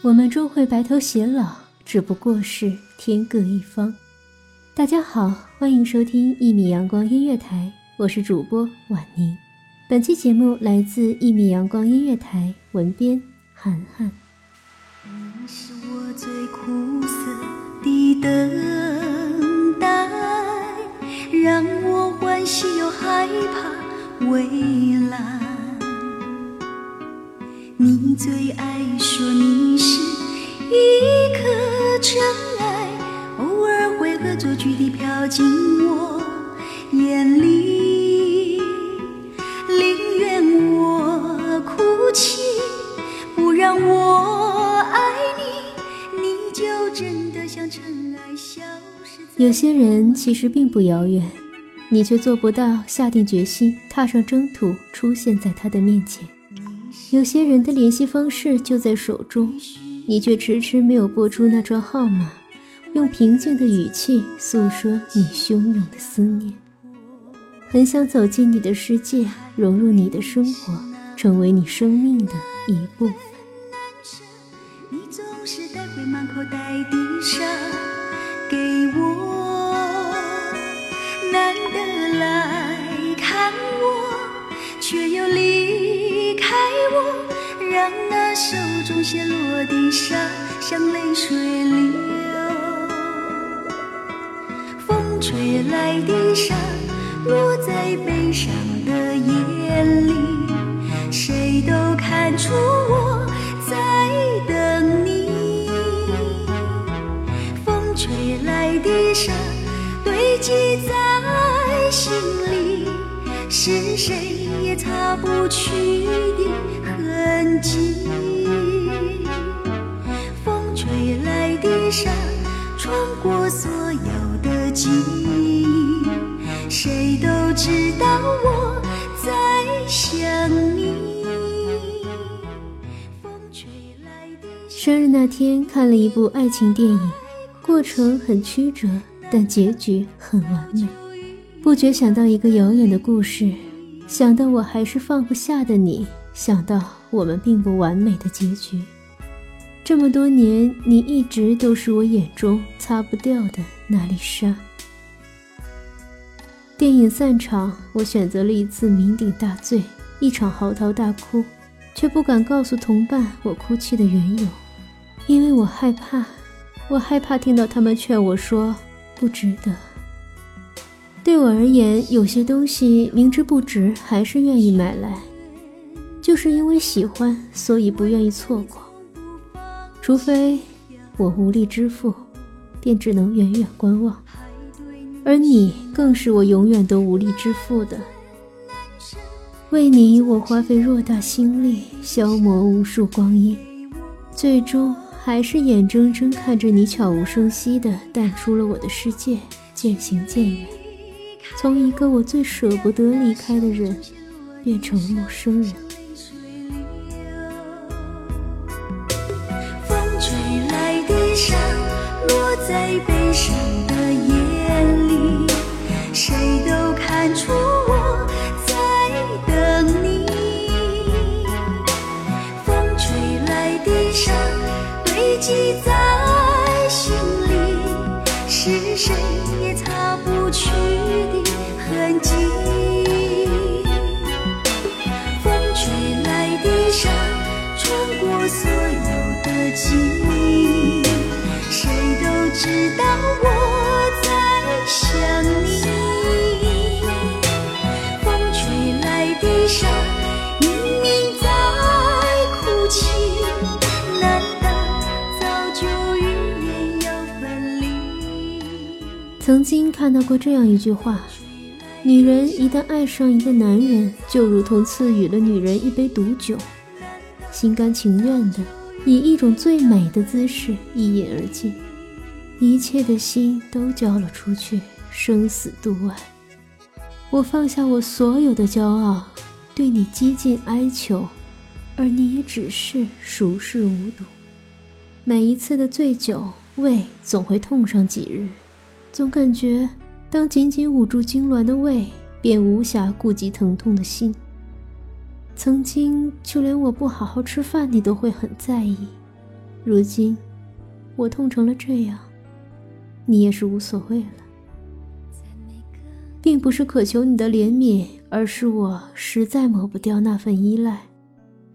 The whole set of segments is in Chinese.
我们终会白头偕老，只不过是天各一方。大家好，欢迎收听一米阳光音乐台，我是主播婉宁。本期节目来自一米阳光音乐台，文编涵涵。你是我最苦涩的等待，让我欢喜又害怕未来。最爱说你是一颗尘埃，偶尔会恶作剧地飘进我眼里，宁愿我哭泣，不让我爱你，你就真的像尘埃消失。有些人其实并不遥远，你却做不到下定决心踏上征途，出现在他的面前。有些人的联系方式就在手中，你却迟迟没有拨出那串号码，用平静的语气诉说你汹涌的思念。很想走进你的世界，融入你的生活，成为你生命的一部分。你总是带回满口袋的沙看，那手中泻落的沙像泪水流。风吹来的沙，落在悲伤的眼里，谁都看出我在等你。风吹来的沙，堆积在心里，是谁也擦不去的痕迹。风吹来的沙，穿过所有的记忆，谁都知道我在想你。风吹来的沙生日那天看了一部爱情电影，过程很曲折，但结局很完美。不觉想到一个遥远的故事，想到我还是放不下的你，想到我们并不完美的结局。这么多年，你一直都是我眼中擦不掉的那粒沙。电影散场，我选择了一次酩酊大醉，一场嚎啕大哭，却不敢告诉同伴我哭泣的缘由，因为我害怕，我害怕听到他们劝我说不值得。对我而言，有些东西明知不值，还是愿意买来，是因为喜欢，所以不愿意错过。除非我无力支付，便只能远远观望。而你更是我永远都无力支付的。为你，我花费偌大心力，消磨无数光阴，最终还是眼睁睁看着你悄无声息地淡出了我的世界，渐行渐远，从一个我最舍不得离开的人，变成陌生人。上落在悲伤的眼里谁都看出我在等你。风吹来的砂堆积在心里是谁也擦不去的痕迹。风吹来的砂穿过所有的记忆。知道我在想你。风吹来的沙，明明在哭泣。难道早就预言要分离？曾经看到过这样一句话。女人一旦爱上一个男人，就如同赐予了女人一杯毒酒，心甘情愿的以一种最美的姿势一饮而尽。一切的心都交了出去，生死度外。我放下我所有的骄傲，对你几近哀求，而你也只是熟视无睹。每一次的醉酒，胃总会痛上几日，总感觉当紧紧捂住痉挛的胃，便无暇顾及疼痛的心。曾经就连我不好好吃饭，你都会很在意，如今我痛成了这样，你也是无所谓了。并不是渴求你的怜悯，而是我实在抹不掉那份依赖。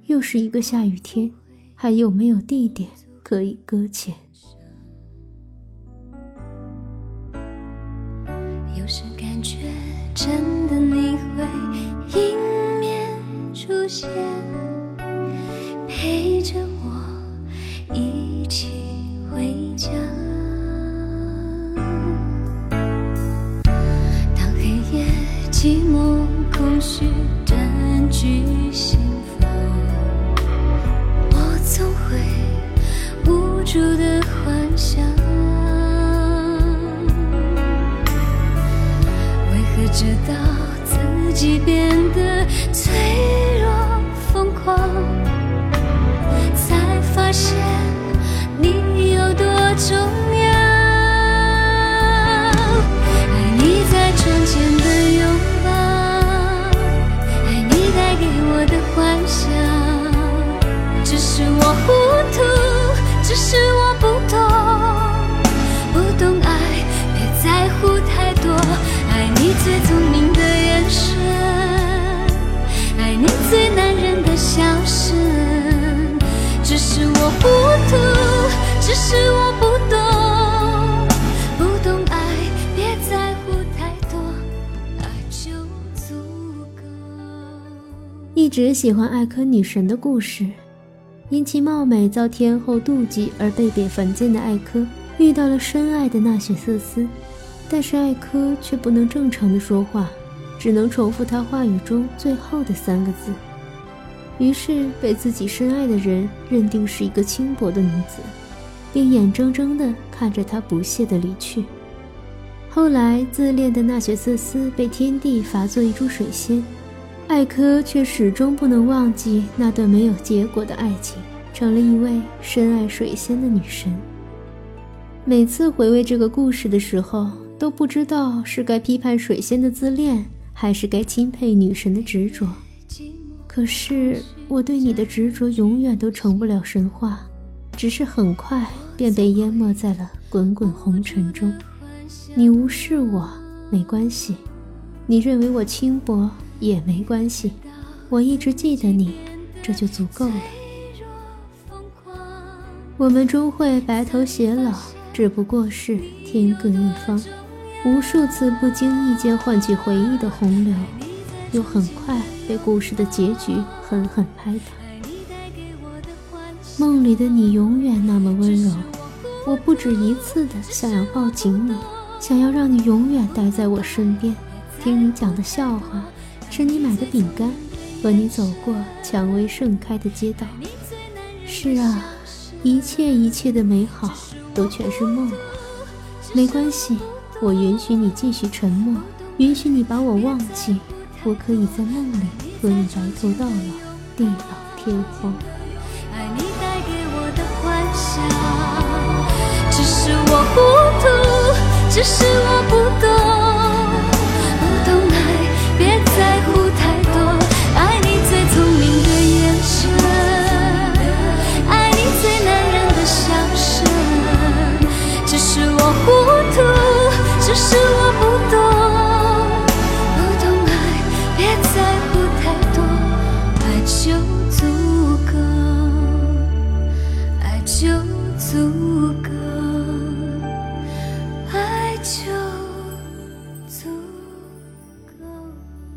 又是一个下雨天，还有没有地点可以搁浅？有时感觉真的你会迎面出现，住的幻想。为何直到自己变得脆弱疯狂，才发现你有多重要？爱你在窗前的拥抱，爱你带给我的幻想。只是我糊涂，只是我不懂，不懂爱，别在乎太多。爱你最聪明的眼神，爱你最男人的笑声。只是我糊涂，只是我不懂，不懂爱，别在乎太多，爱就足够。一直喜欢艾科女神的故事，因其貌美遭天后妒忌而被贬凡间的艾科，遇到了深爱的纳雪瑟斯，但是艾科却不能正常的说话，只能重复他话语中最后的三个字，于是被自己深爱的人认定是一个轻薄的女子，并眼睁睁地看着她不屑地离去。后来，自恋的纳雪瑟斯被天帝罚做一株水仙，艾科却始终不能忘记那段没有结果的爱情，成了一位深爱水仙的女神。每次回味这个故事的时候，都不知道是该批判水仙的自恋，还是该钦佩女神的执着。可是我对你的执着永远都成不了神话，只是很快便被淹没在了滚滚红尘中。你无视我没关系，你认为我轻薄也没关系，我一直记得你，这就足够了。我们终会白头偕老，只不过是天各一方。无数次不经意间唤起回忆的洪流，又很快被故事的结局狠狠拍打。梦里的你永远那么温柔，我不止一次的想要抱紧你，想要让你永远待在我身边，听你讲的笑话，是你买的饼干，和你走过蔷薇盛开的街道。是啊，一切一切的美好都全是梦。没关系，我允许你继续沉默，允许你把我忘记，我可以在梦里和你白头到老，地老天荒。爱你带给我的幻想，只是我糊涂，只是我不懂，